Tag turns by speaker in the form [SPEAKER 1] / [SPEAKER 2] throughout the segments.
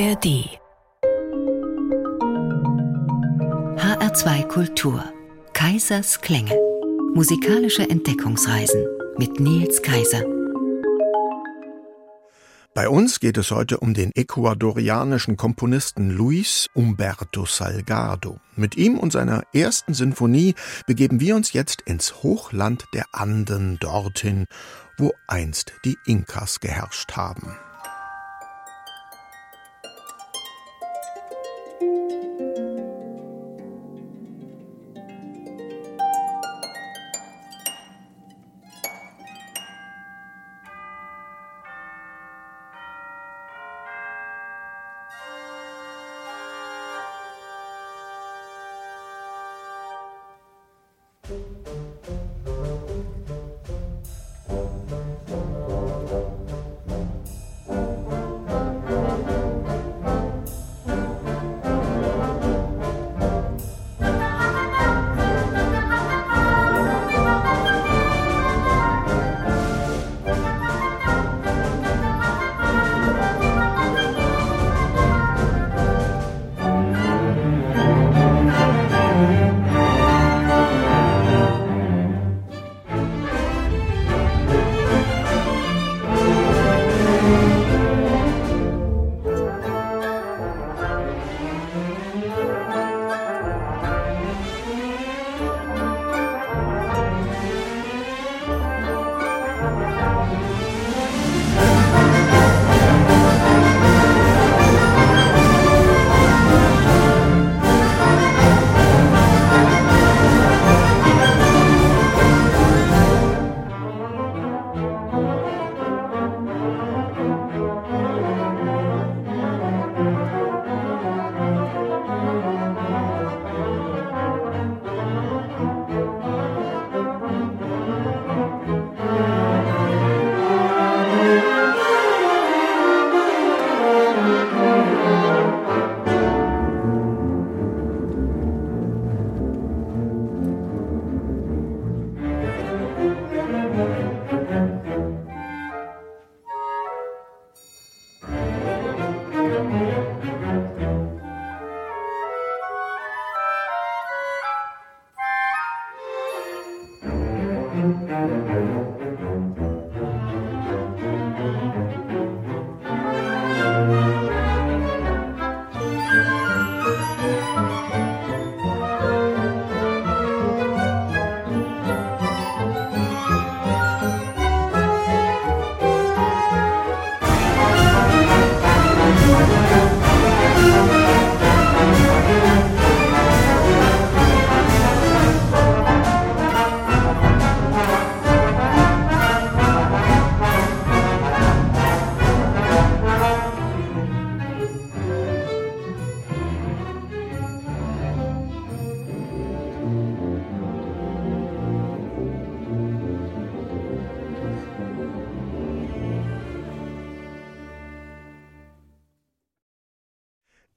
[SPEAKER 1] ARD HR2 Kultur Kaisers Klänge Musikalische Entdeckungsreisen mit Nils Kaiser
[SPEAKER 2] bei uns geht es heute um den ecuadorianischen Komponisten Luis Umberto Salgado. Mit ihm und seiner ersten Sinfonie begeben wir uns jetzt ins Hochland der Anden dorthin, wo einst die Inkas geherrscht haben.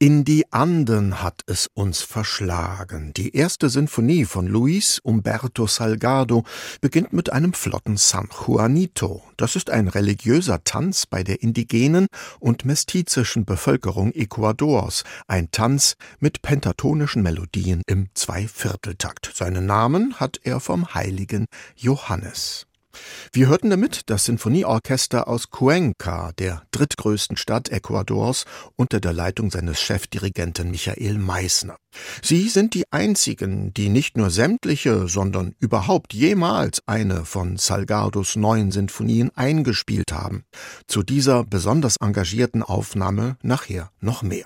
[SPEAKER 2] In die Anden hat es uns verschlagen. Die erste Sinfonie von Luis Umberto Salgado beginnt mit einem flotten San Juanito. Das ist ein religiöser Tanz bei der indigenen und mestizischen Bevölkerung Ecuadors. Ein Tanz mit pentatonischen Melodien im Zweivierteltakt. Seinen Namen hat er vom heiligen Johannes. Wir hörten damit das Sinfonieorchester aus Cuenca, der drittgrößten Stadt Ecuadors, unter der Leitung seines Chefdirigenten Michael Meissner. Sie sind die einzigen, die nicht nur sämtliche, sondern überhaupt jemals eine von Salgados neuen Sinfonien eingespielt haben. Zu dieser besonders engagierten Aufnahme nachher noch mehr.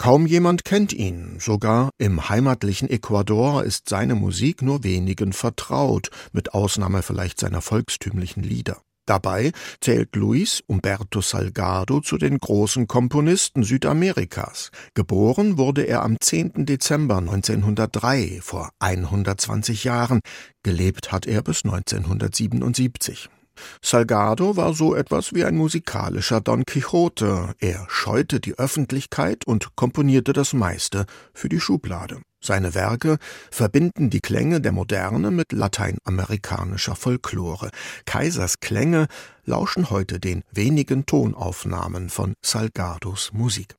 [SPEAKER 2] Kaum jemand kennt ihn, sogar im heimatlichen Ecuador ist seine Musik nur wenigen vertraut, mit Ausnahme vielleicht seiner volkstümlichen Lieder. Dabei zählt Luis Umberto Salgado zu den großen Komponisten Südamerikas. Geboren wurde er am 10. Dezember 1903, vor 120 Jahren. Gelebt hat er bis 1977. Salgado war so etwas wie ein musikalischer Don Quixote. Er scheute die Öffentlichkeit und komponierte das meiste für die Schublade. Seine Werke verbinden die Klänge der Moderne mit lateinamerikanischer Folklore. Kaisers Klänge lauschen heute den wenigen Tonaufnahmen von Salgados Musik.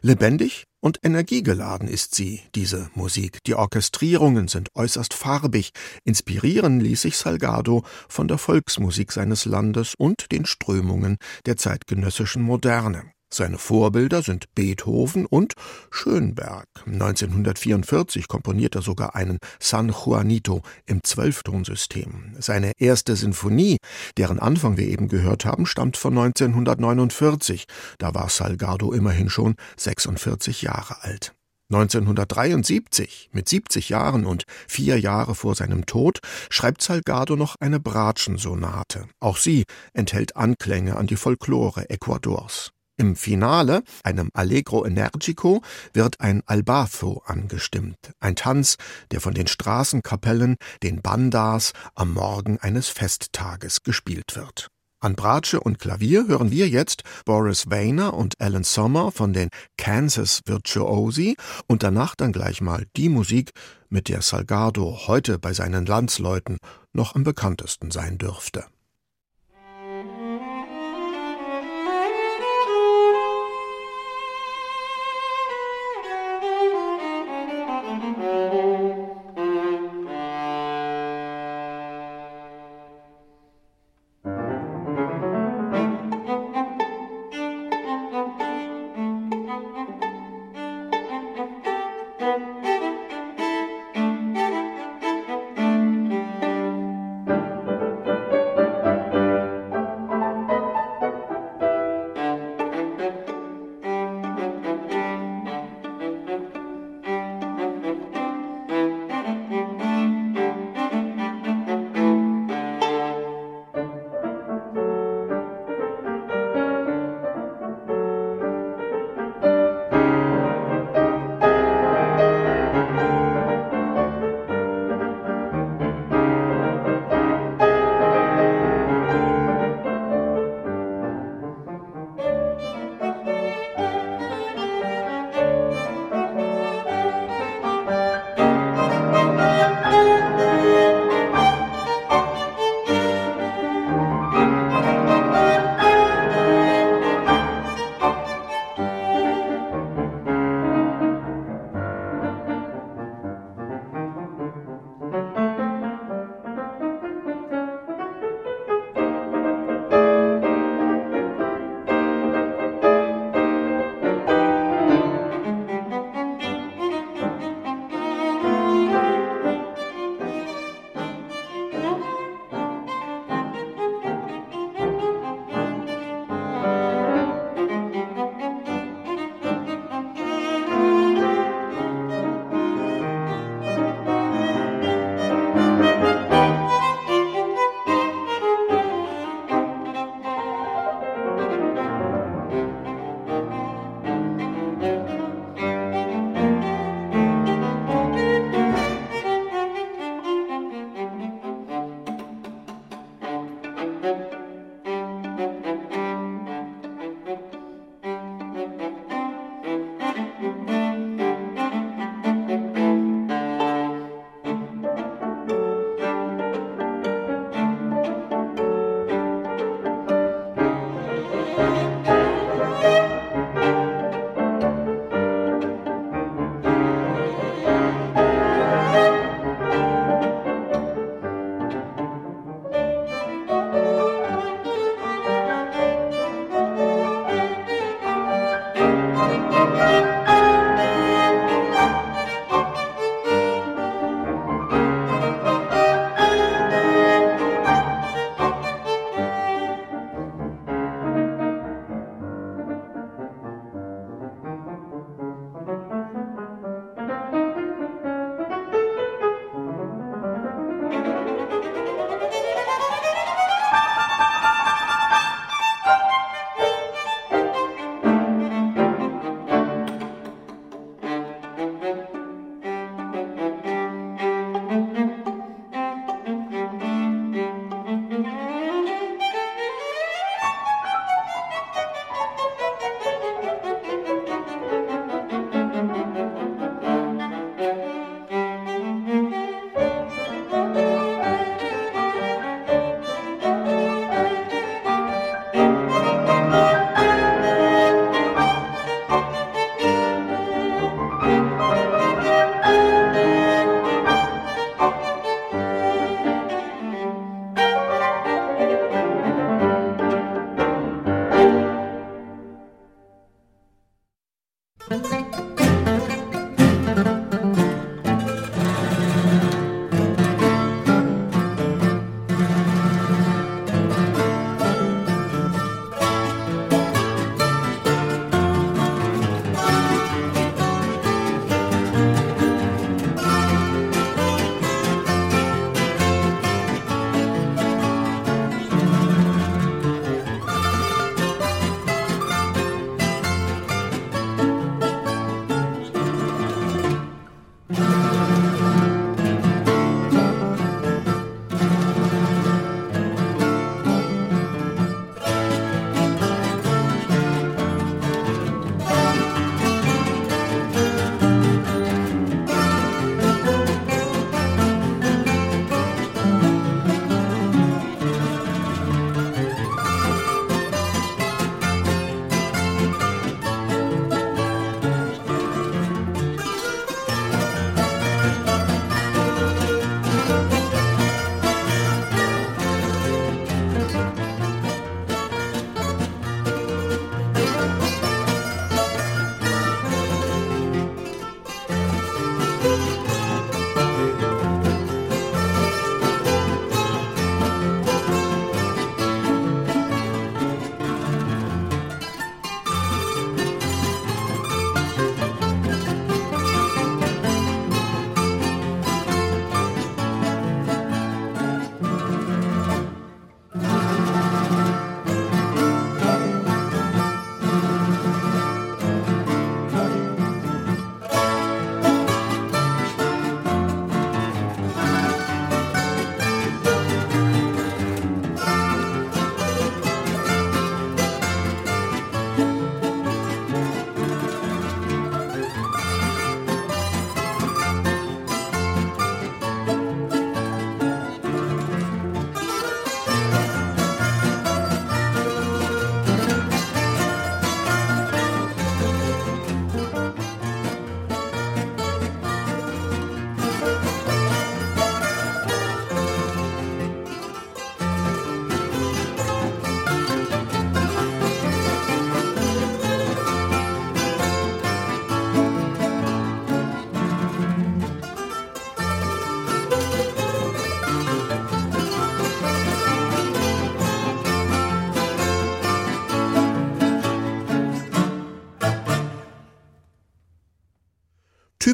[SPEAKER 2] Lebendig und energiegeladen ist sie, diese Musik. Die Orchestrierungen sind äußerst farbig. Inspirieren ließ sich Salgado von der Volksmusik seines Landes und den Strömungen der zeitgenössischen Moderne. Seine Vorbilder sind Beethoven und Schönberg. 1944 komponiert er sogar einen San Juanito im Zwölftonsystem. Seine erste Sinfonie, deren Anfang wir eben gehört haben, stammt von 1949. Da war Salgado immerhin schon 46 Jahre alt. 1973, mit 70 Jahren und vier Jahre vor seinem Tod, schreibt Salgado noch eine Bratschensonate. Auch sie enthält Anklänge an die Folklore Ecuadors. Im Finale, einem Allegro Energico, wird ein Albatho angestimmt, ein Tanz, der von den Straßenkapellen, den Bandas, am Morgen eines Festtages gespielt wird. An Bratsche und Klavier hören wir jetzt Boris Weiner und Alan Sommer von den Kansas Virtuosi und danach dann gleich mal die Musik, mit der Salgado heute bei seinen Landsleuten noch am bekanntesten sein dürfte.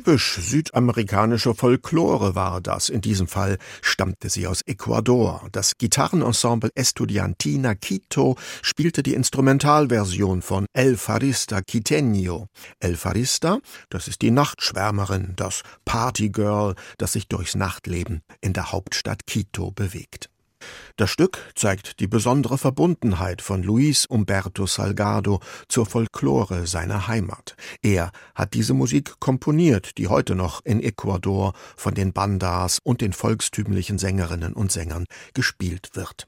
[SPEAKER 2] Typisch südamerikanische Folklore war das. In diesem Fall stammte sie aus Ecuador. Das Gitarrenensemble Estudiantina Quito spielte die Instrumentalversion von El Farista Quiteño. El Farista, das ist die Nachtschwärmerin, das Partygirl, das sich durchs Nachtleben in der Hauptstadt Quito bewegt. Das Stück zeigt die besondere Verbundenheit von Luis Umberto Salgado zur Folklore seiner Heimat. Er hat diese Musik komponiert, die heute noch in Ecuador von den Bandas und den volkstümlichen Sängerinnen und Sängern gespielt wird.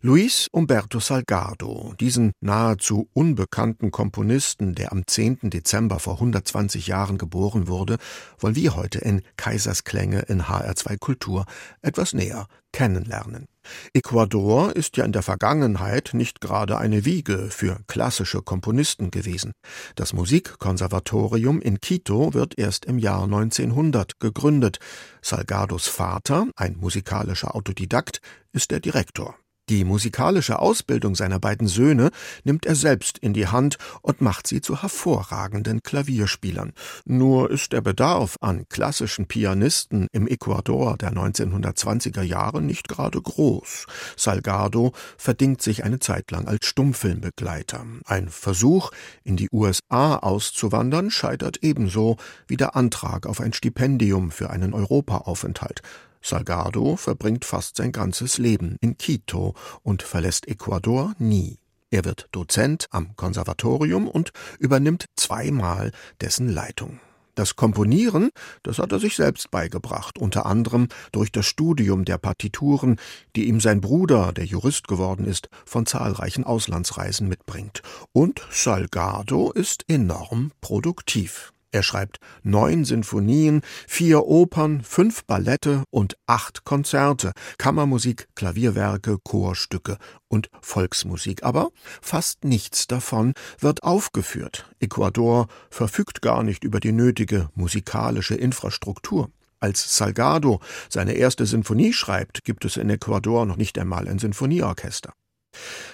[SPEAKER 2] Luis Umberto Salgado, diesen nahezu unbekannten Komponisten, der am 10. Dezember vor 120 Jahren geboren wurde, wollen wir heute in Kaisersklänge in HR2 Kultur etwas näher kennenlernen. Ecuador ist ja in der Vergangenheit nicht gerade eine Wiege für klassische Komponisten gewesen. Das Musikkonservatorium in Quito wird erst im Jahr 1900 gegründet. Salgados Vater, ein musikalischer Autodidakt, ist der Direktor. Die musikalische Ausbildung seiner beiden Söhne nimmt er selbst in die Hand und macht sie zu hervorragenden Klavierspielern. Nur ist der Bedarf an klassischen Pianisten im Ecuador der 1920er Jahre nicht gerade groß. Salgado verdingt sich eine Zeit lang als Stummfilmbegleiter. Ein Versuch, in die USA auszuwandern, scheitert ebenso wie der Antrag auf ein Stipendium für einen Europaaufenthalt. Salgado verbringt fast sein ganzes Leben in Quito und verlässt Ecuador nie. Er wird Dozent am Konservatorium und übernimmt zweimal dessen Leitung. Das Komponieren, das hat er sich selbst beigebracht, unter anderem durch das Studium der Partituren, die ihm sein Bruder, der Jurist geworden ist, von zahlreichen Auslandsreisen mitbringt. Und Salgado ist enorm produktiv. Er schreibt neun Sinfonien, vier Opern, fünf Ballette und acht Konzerte, Kammermusik, Klavierwerke, Chorstücke und Volksmusik. Aber fast nichts davon wird aufgeführt. Ecuador verfügt gar nicht über die nötige musikalische Infrastruktur. Als Salgado seine erste Sinfonie schreibt, gibt es in Ecuador noch nicht einmal ein Sinfonieorchester.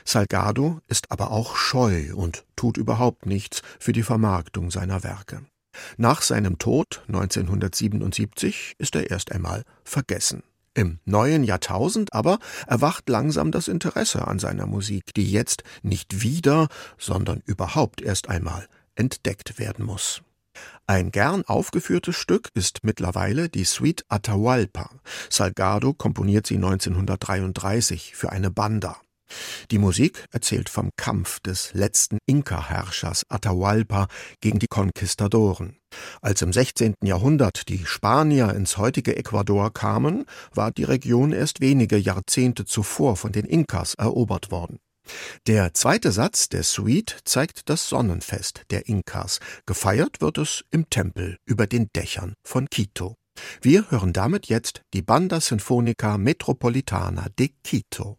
[SPEAKER 2] Salgado ist aber auch scheu und tut überhaupt nichts für die Vermarktung seiner Werke. Nach seinem Tod 1977 ist er erst einmal vergessen. Im neuen Jahrtausend aber erwacht langsam das Interesse an seiner Musik, die jetzt nicht wieder, sondern überhaupt erst einmal entdeckt werden muss. Ein gern aufgeführtes Stück ist mittlerweile die Suite Atahualpa. Salgado komponiert sie 1933 für eine Banda. Die Musik erzählt vom Kampf des letzten Inka-Herrschers Atahualpa gegen die Konquistadoren. Als im 16. Jahrhundert die Spanier ins heutige Ecuador kamen, war die Region erst wenige Jahrzehnte zuvor von den Inkas erobert worden. Der zweite Satz der Suite zeigt das Sonnenfest der Inkas. Gefeiert wird es im Tempel über den Dächern von Quito. Wir hören damit jetzt die Banda Sinfonica Metropolitana de Quito.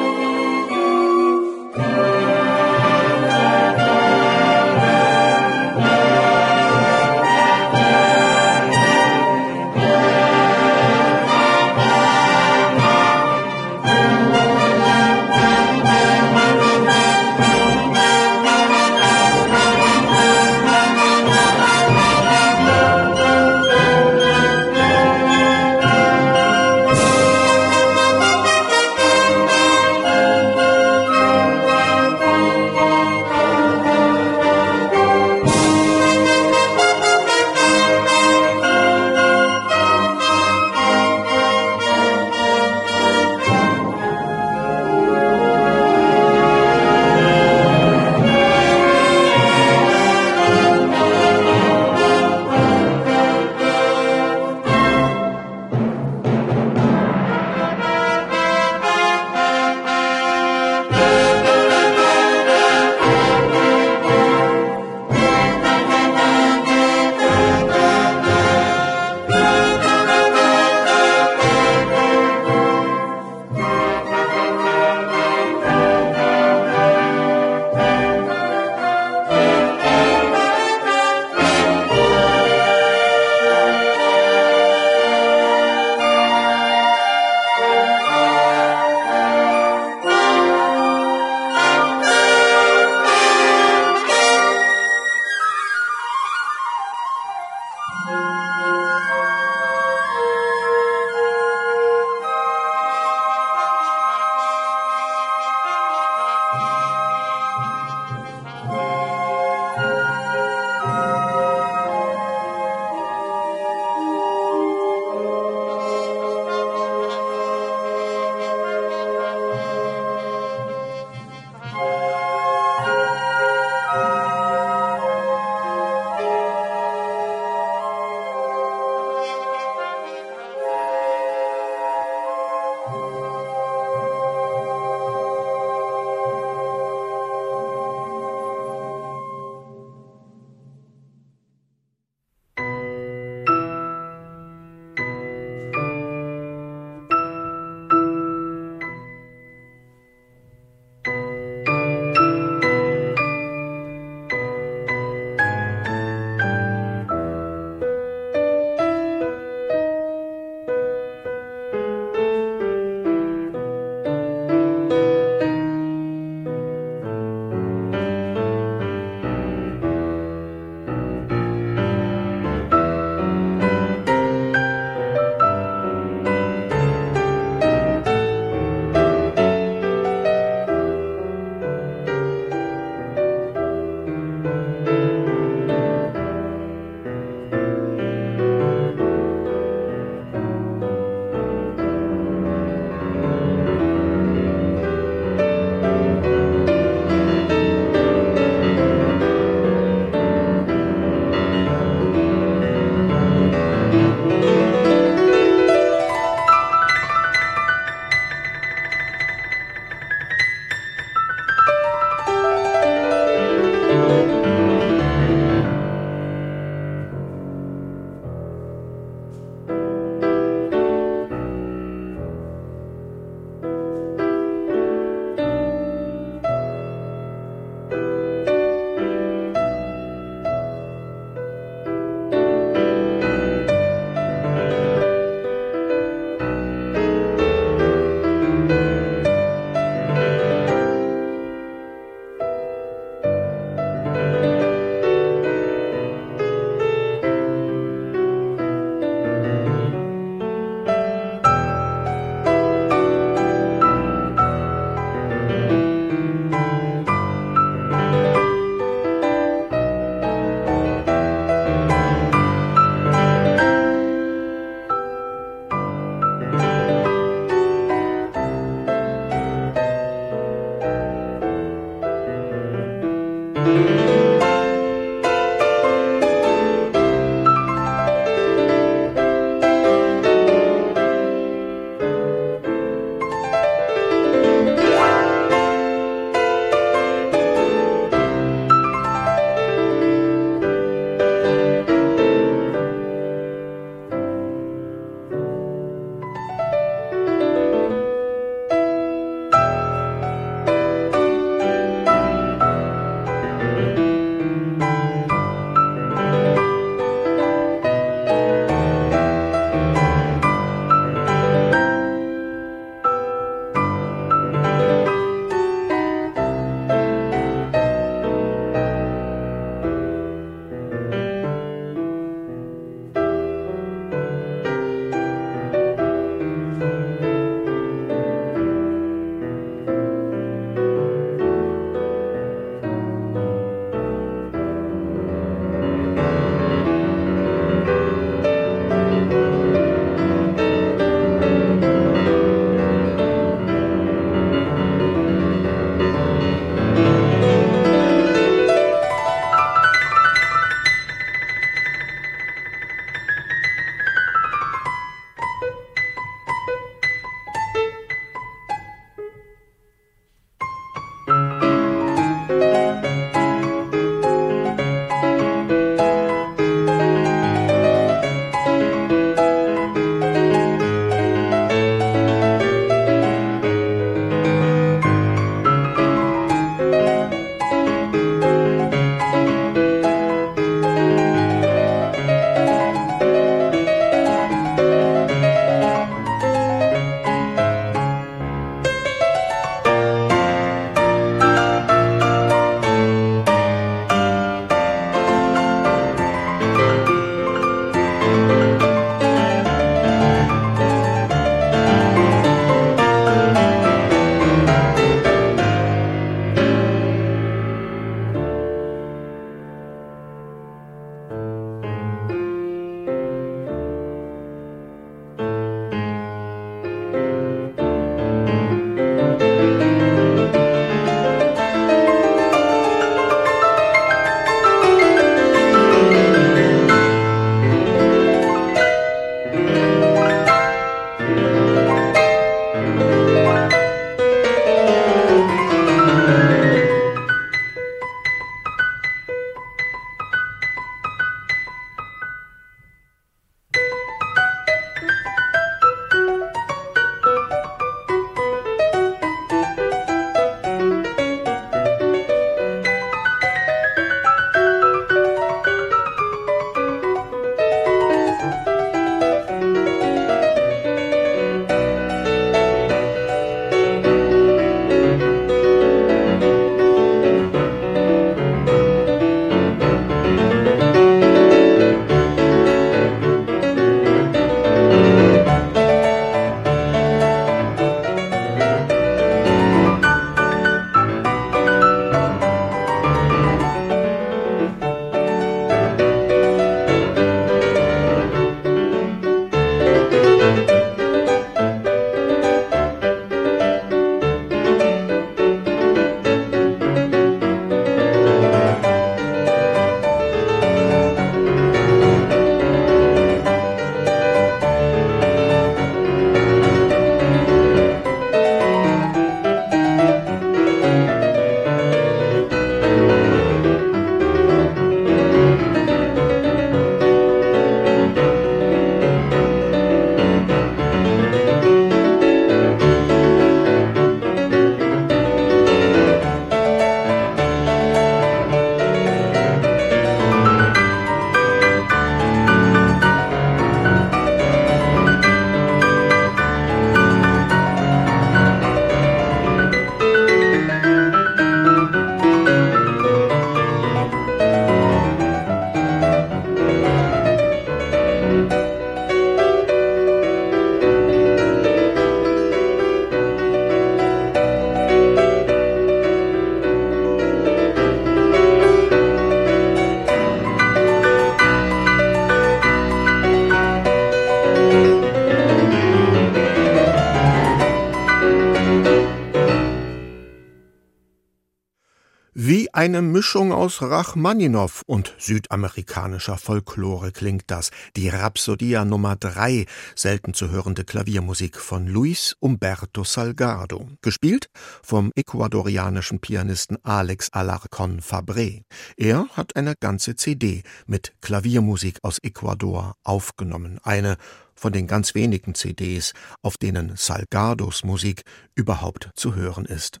[SPEAKER 2] Eine Mischung aus Rachmaninow und südamerikanischer Folklore klingt das. Die Rhapsodia Nummer 3, selten zu hörende Klaviermusik von Luis Umberto Salgado. Gespielt vom ecuadorianischen Pianisten Alex Alarcon Fabre. Er hat eine ganze CD mit Klaviermusik aus Ecuador aufgenommen. Eine von den ganz wenigen CDs, auf denen Salgados Musik überhaupt zu hören ist.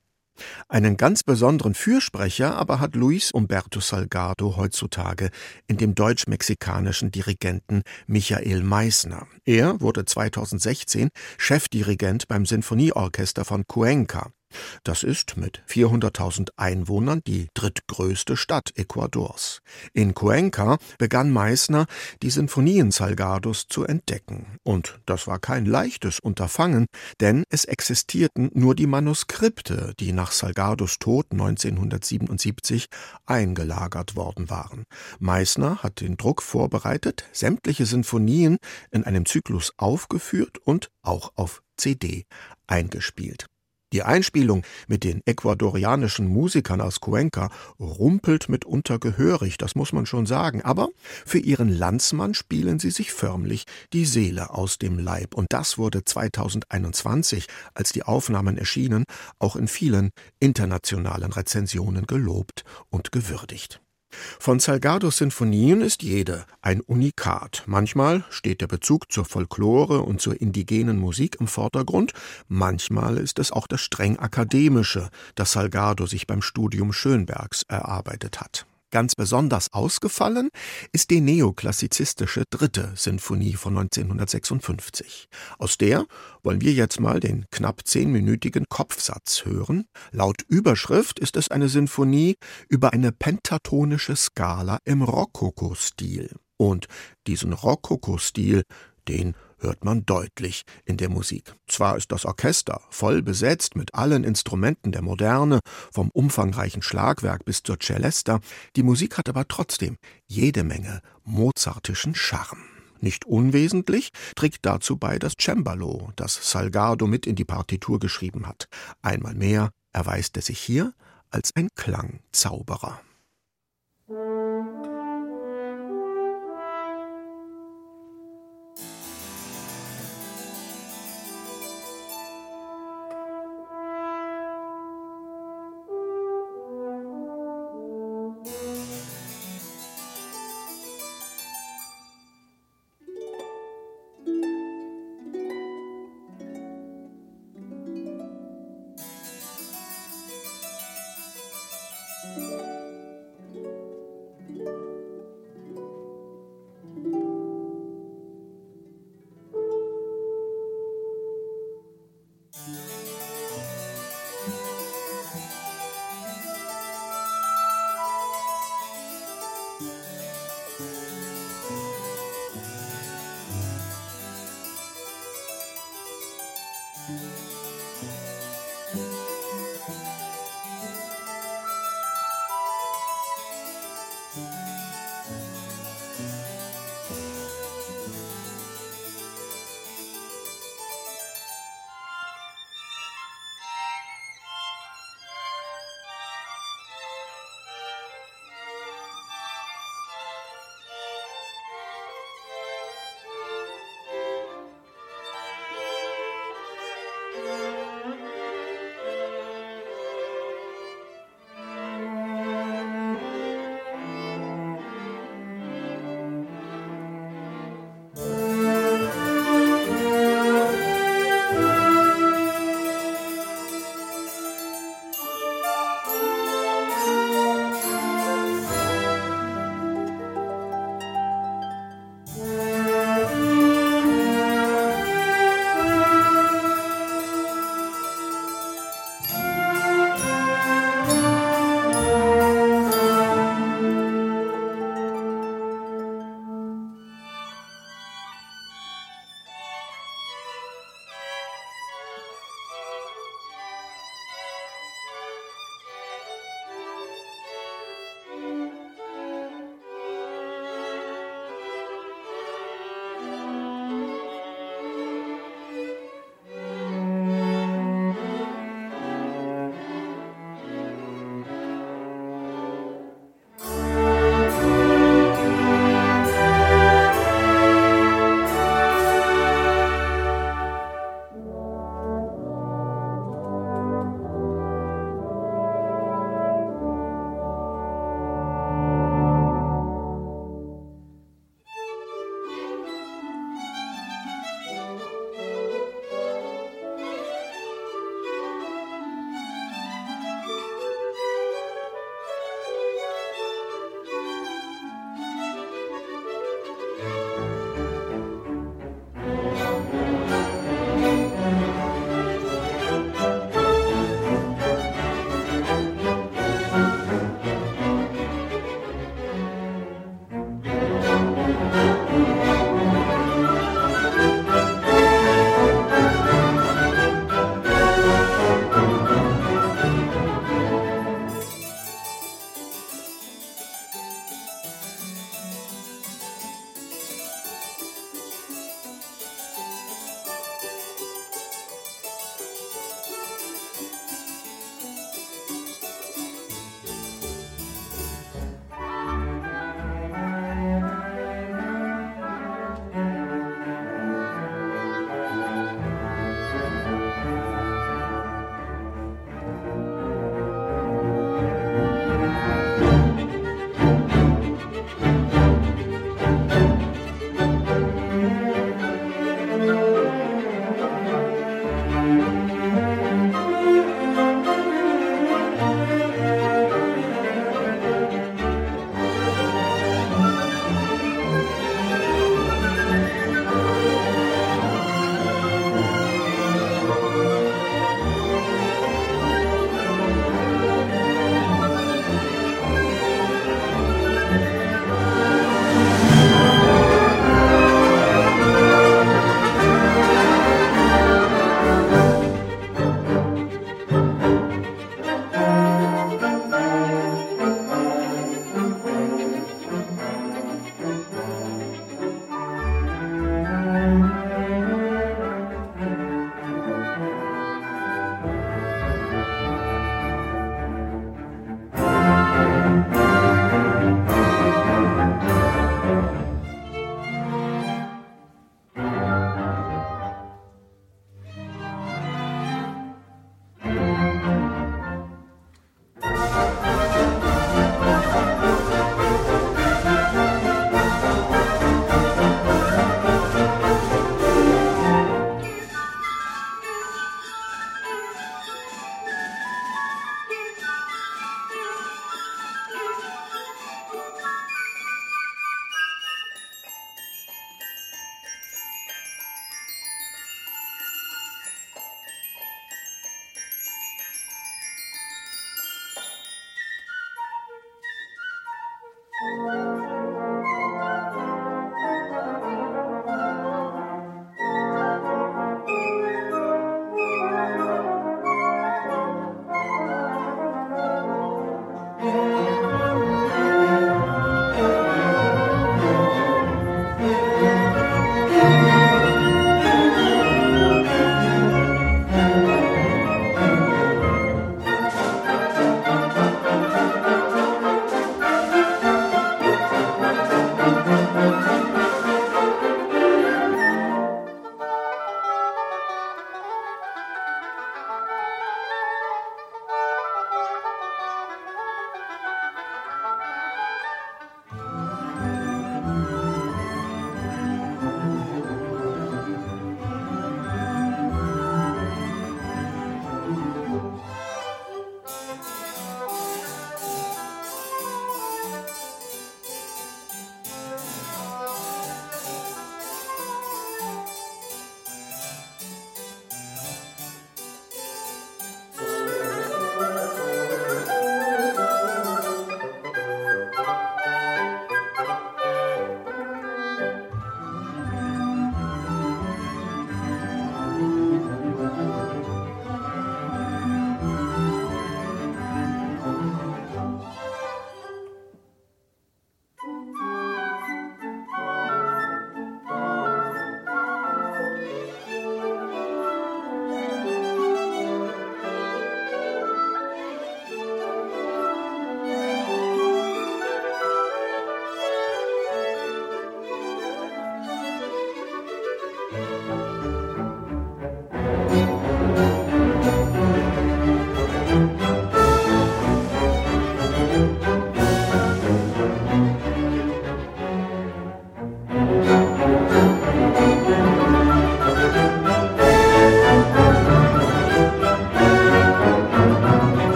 [SPEAKER 2] Einen ganz besonderen Fürsprecher aber hat Luis Umberto Salgado heutzutage in dem deutsch-mexikanischen Dirigenten Michael Meissner. Er wurde 2016 Chefdirigent beim Sinfonieorchester von Cuenca. Das ist mit 400.000 Einwohnern die drittgrößte Stadt Ecuadors. In Cuenca begann Meissner, die Sinfonien Salgados zu entdecken. Und das war kein leichtes Unterfangen, denn es existierten nur die Manuskripte, die nach Salgados Tod 1977 eingelagert worden waren. Meissner hat den Druck vorbereitet, sämtliche Sinfonien in einem Zyklus aufgeführt und auch auf CD eingespielt. Die Einspielung mit den ecuadorianischen Musikern aus Cuenca rumpelt mitunter gehörig, das muss man schon sagen, aber für ihren Landsmann spielen sie sich förmlich die Seele aus dem Leib. Und das wurde 2021, als die Aufnahmen erschienen, auch in vielen internationalen Rezensionen gelobt und gewürdigt. Von Salgados Sinfonien ist jede ein Unikat. Manchmal steht der Bezug zur Folklore und zur indigenen Musik im Vordergrund, manchmal ist es auch das streng akademische, das Salgado sich beim Studium Schönbergs erarbeitet hat. Ganz besonders ausgefallen ist die neoklassizistische dritte Sinfonie von 1956. Aus der wollen wir jetzt mal den knapp zehnminütigen Kopfsatz hören. Laut Überschrift ist es eine Sinfonie über eine pentatonische Skala im Rokoko-Stil. Und diesen Rokoko-Stil, den hört man deutlich in der Musik. Zwar ist das Orchester voll besetzt mit allen Instrumenten der Moderne, vom umfangreichen Schlagwerk bis zur Celesta, die Musik hat aber trotzdem jede Menge mozartischen Charme. Nicht unwesentlich trägt dazu bei das Cembalo, das Salgado mit in die Partitur geschrieben hat. Einmal mehr erweist er sich hier als ein Klangzauberer.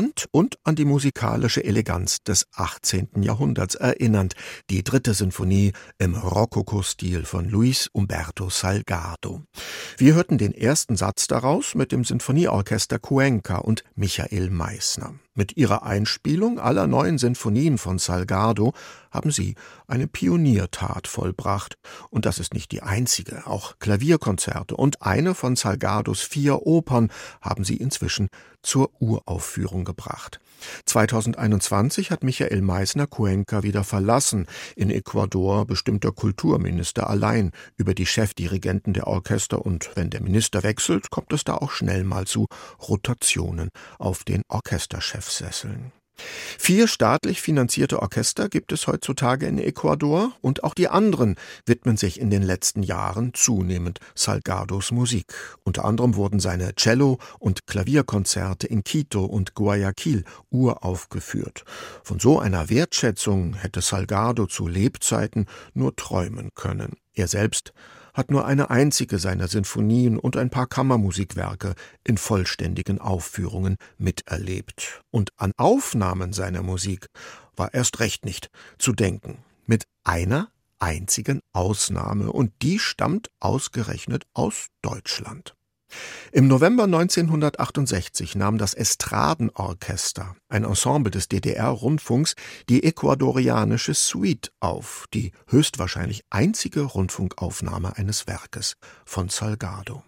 [SPEAKER 2] Charmant und an die musikalische Eleganz des 18. Jahrhunderts erinnernd, die dritte Sinfonie im Rokoko-Stil von Luis Umberto Salgado. Wir hörten den ersten Satz daraus mit dem Sinfonieorchester Cuenca und Michael Meissner. Mit ihrer Einspielung aller neuen Sinfonien von Salgado haben sie eine Pioniertat vollbracht. Und das ist nicht die einzige. Auch Klavierkonzerte und eine von Salgados vier Opern haben sie inzwischen zur Uraufführung gebracht. 2021 hat Michael Meissner Cuenca wieder verlassen. In Ecuador bestimmt der Kulturminister allein über die Chefdirigenten der Orchester und wenn der Minister wechselt, kommt es da auch schnell mal zu Rotationen auf den Orchesterchefsesseln. Vier staatlich finanzierte Orchester gibt es heutzutage in Ecuador und auch die anderen widmen sich in den letzten Jahren zunehmend Salgados Musik. Unter anderem wurden seine Cello- und Klavierkonzerte in Quito und Guayaquil uraufgeführt. Von so einer Wertschätzung hätte Salgado zu Lebzeiten nur träumen können. Er selbst hat nur eine einzige seiner Sinfonien und ein paar Kammermusikwerke in vollständigen Aufführungen miterlebt. Und an Aufnahmen seiner Musik war erst recht nicht zu denken. Mit einer einzigen Ausnahme, und die stammt ausgerechnet aus Deutschland. Im November 1968 nahm das Estradenorchester, ein Ensemble des DDR-Rundfunks, die ecuadorianische Suite auf, die höchstwahrscheinlich einzige Rundfunkaufnahme eines Werkes von Salgado.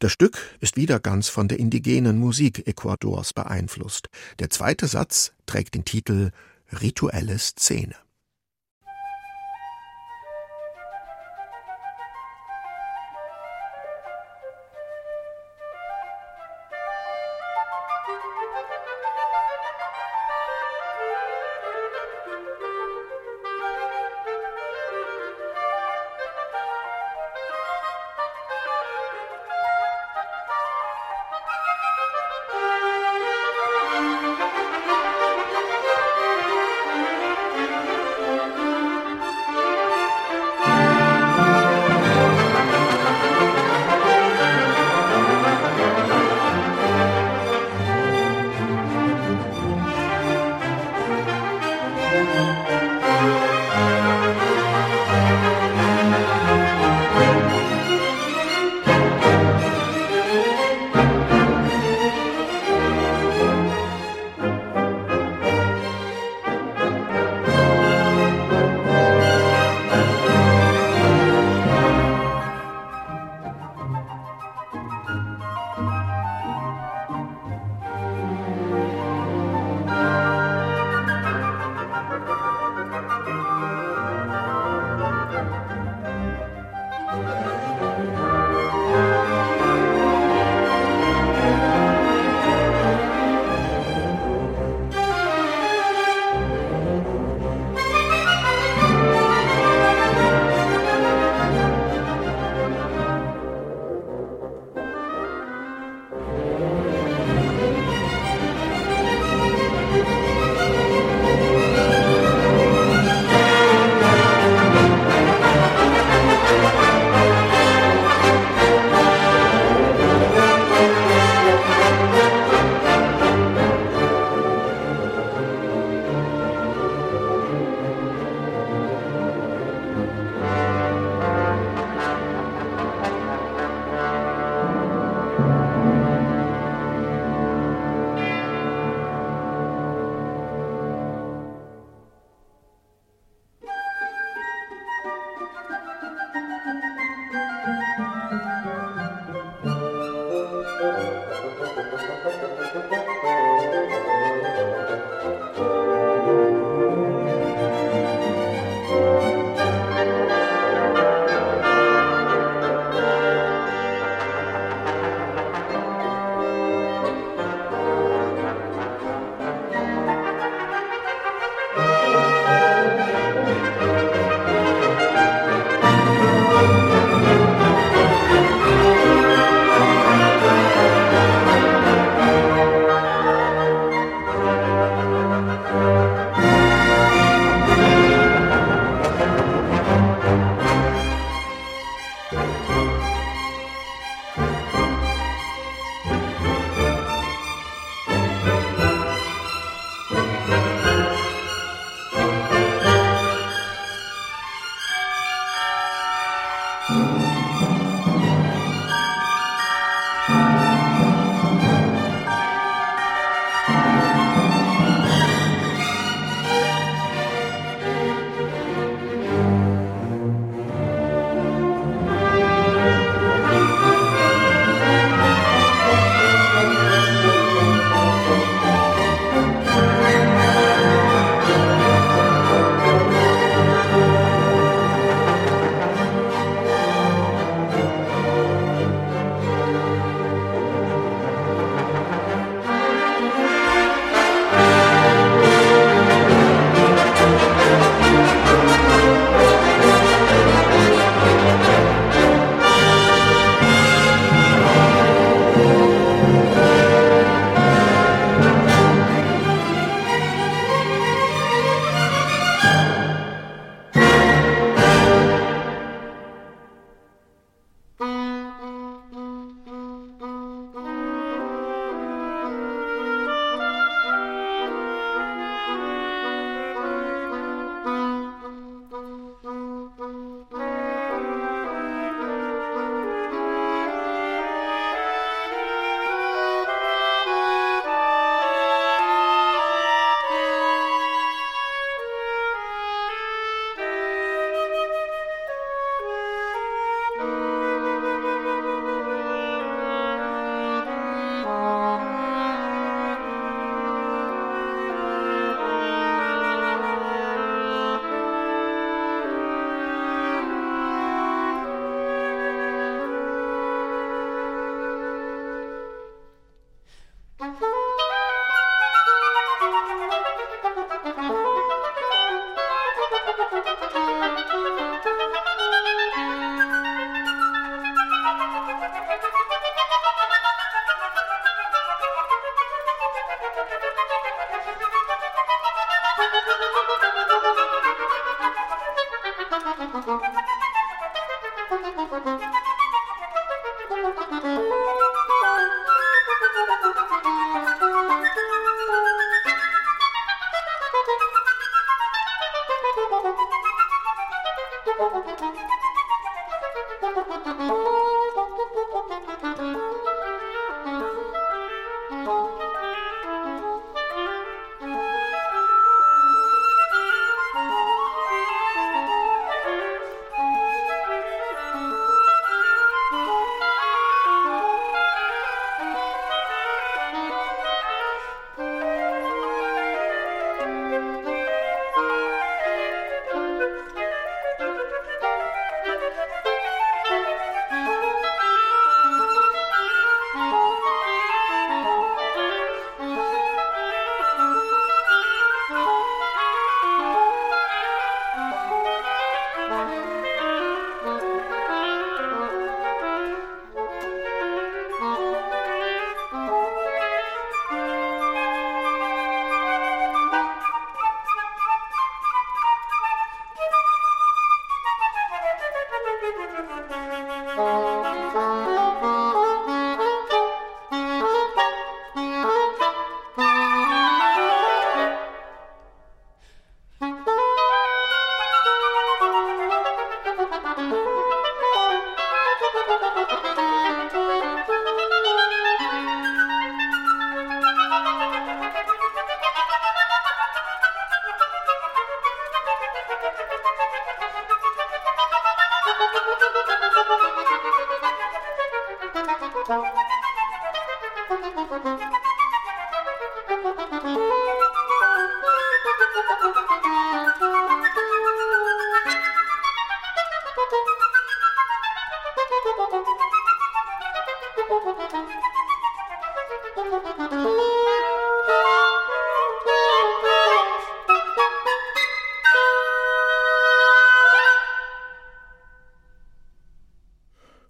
[SPEAKER 2] Das Stück ist wieder ganz von der indigenen Musik Ecuadors beeinflusst. Der zweite Satz trägt den Titel Rituelle Szene.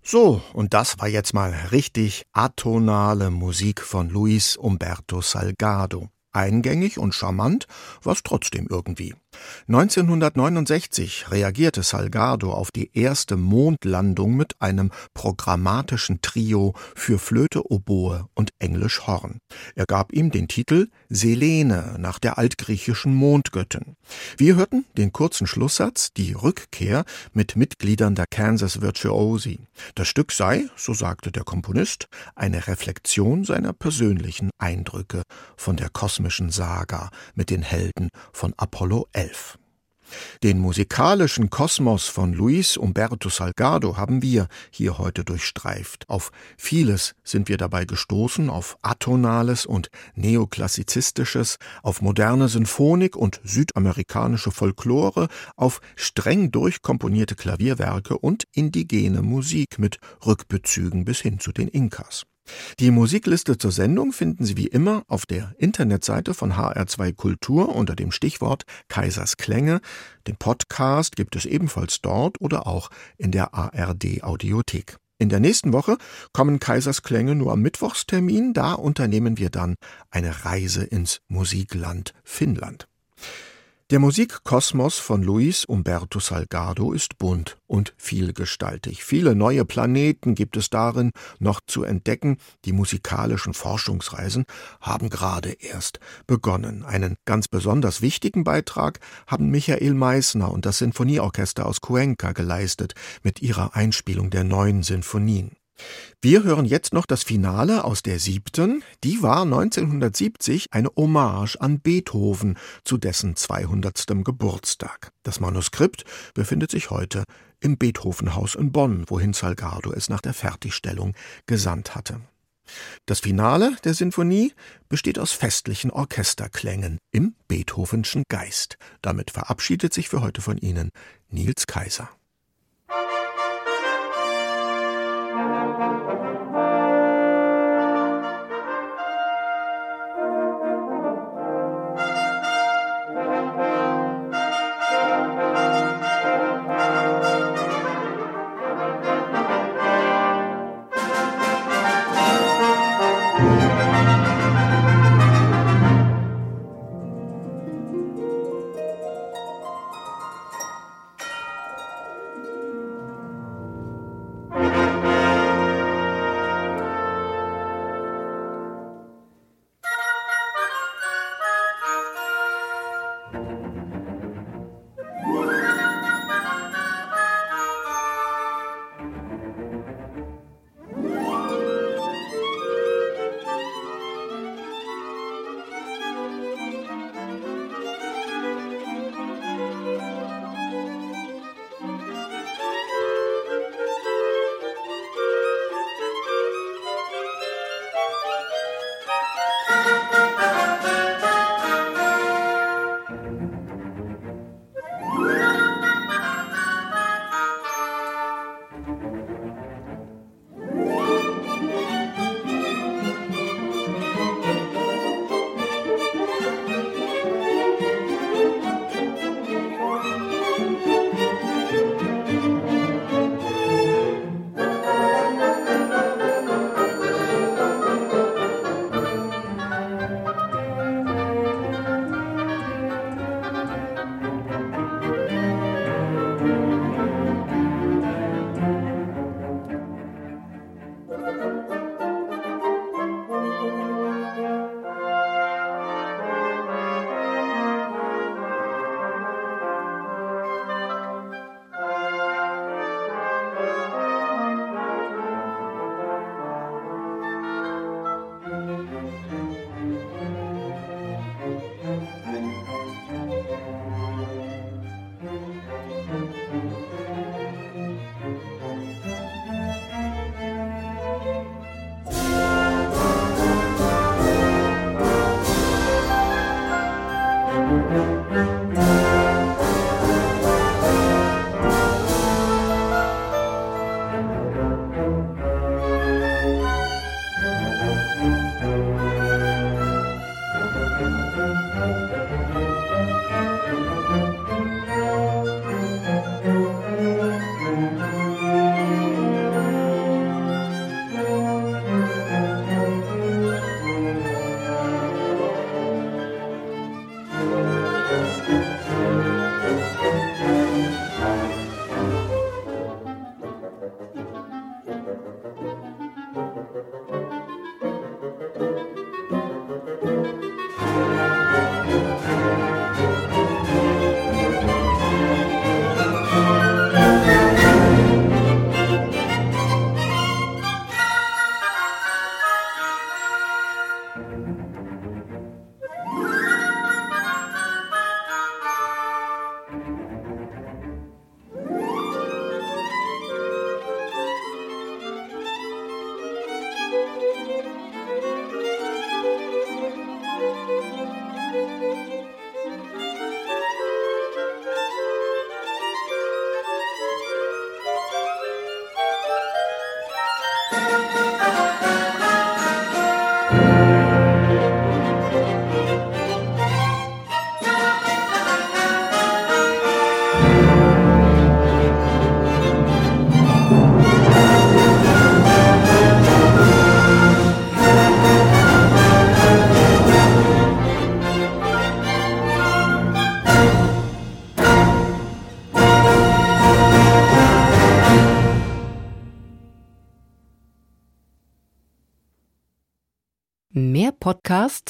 [SPEAKER 2] So, und das war jetzt mal richtig atonale Musik von Luis Umberto Salgado. Eingängig und charmant, was trotzdem irgendwie. 1969 reagierte Salgado auf die erste Mondlandung mit einem programmatischen Trio für Flöte, Oboe und Englisch Horn. Er gab ihm den Titel Selene nach der altgriechischen Mondgöttin. Wir hörten den kurzen Schlusssatz Die Rückkehr mit Mitgliedern der Kansas Virtuosi. Das Stück sei, so sagte der Komponist, eine Reflexion seiner persönlichen Eindrücke von der kosmischen Saga mit den Helden von Apollo 11. Den musikalischen Kosmos von Luis Umberto Salgado haben wir hier heute durchstreift. Auf vieles sind wir dabei gestoßen, auf atonales und neoklassizistisches, auf moderne Sinfonik und südamerikanische Folklore, auf streng durchkomponierte Klavierwerke und indigene Musik mit Rückbezügen bis hin zu den Inkas. Die Musikliste zur Sendung finden Sie wie immer auf der Internetseite von HR2 Kultur unter dem Stichwort Kaisers Klänge. Den Podcast gibt es ebenfalls dort oder auch in der ARD Audiothek. In der nächsten Woche kommen Kaisers Klänge nur am Mittwochstermin, da unternehmen wir dann eine Reise ins Musikland Finnland. Der Musikkosmos von Luis Umberto Salgado ist bunt und vielgestaltig. Viele neue Planeten gibt es darin noch zu entdecken. Die musikalischen Forschungsreisen haben gerade erst begonnen. Einen ganz besonders wichtigen Beitrag haben Michael Meissner und das Sinfonieorchester aus Cuenca geleistet mit ihrer Einspielung der neuen Sinfonien. Wir hören jetzt noch das Finale aus der siebten. Die war 1970 eine Hommage an Beethoven zu dessen 200. Geburtstag. Das Manuskript befindet sich heute im Beethovenhaus in Bonn, wohin Salgado es nach der Fertigstellung gesandt hatte. Das Finale der Sinfonie besteht aus festlichen Orchesterklängen im Beethovenschen Geist. Damit verabschiedet sich für heute von Ihnen Nils Kaiser.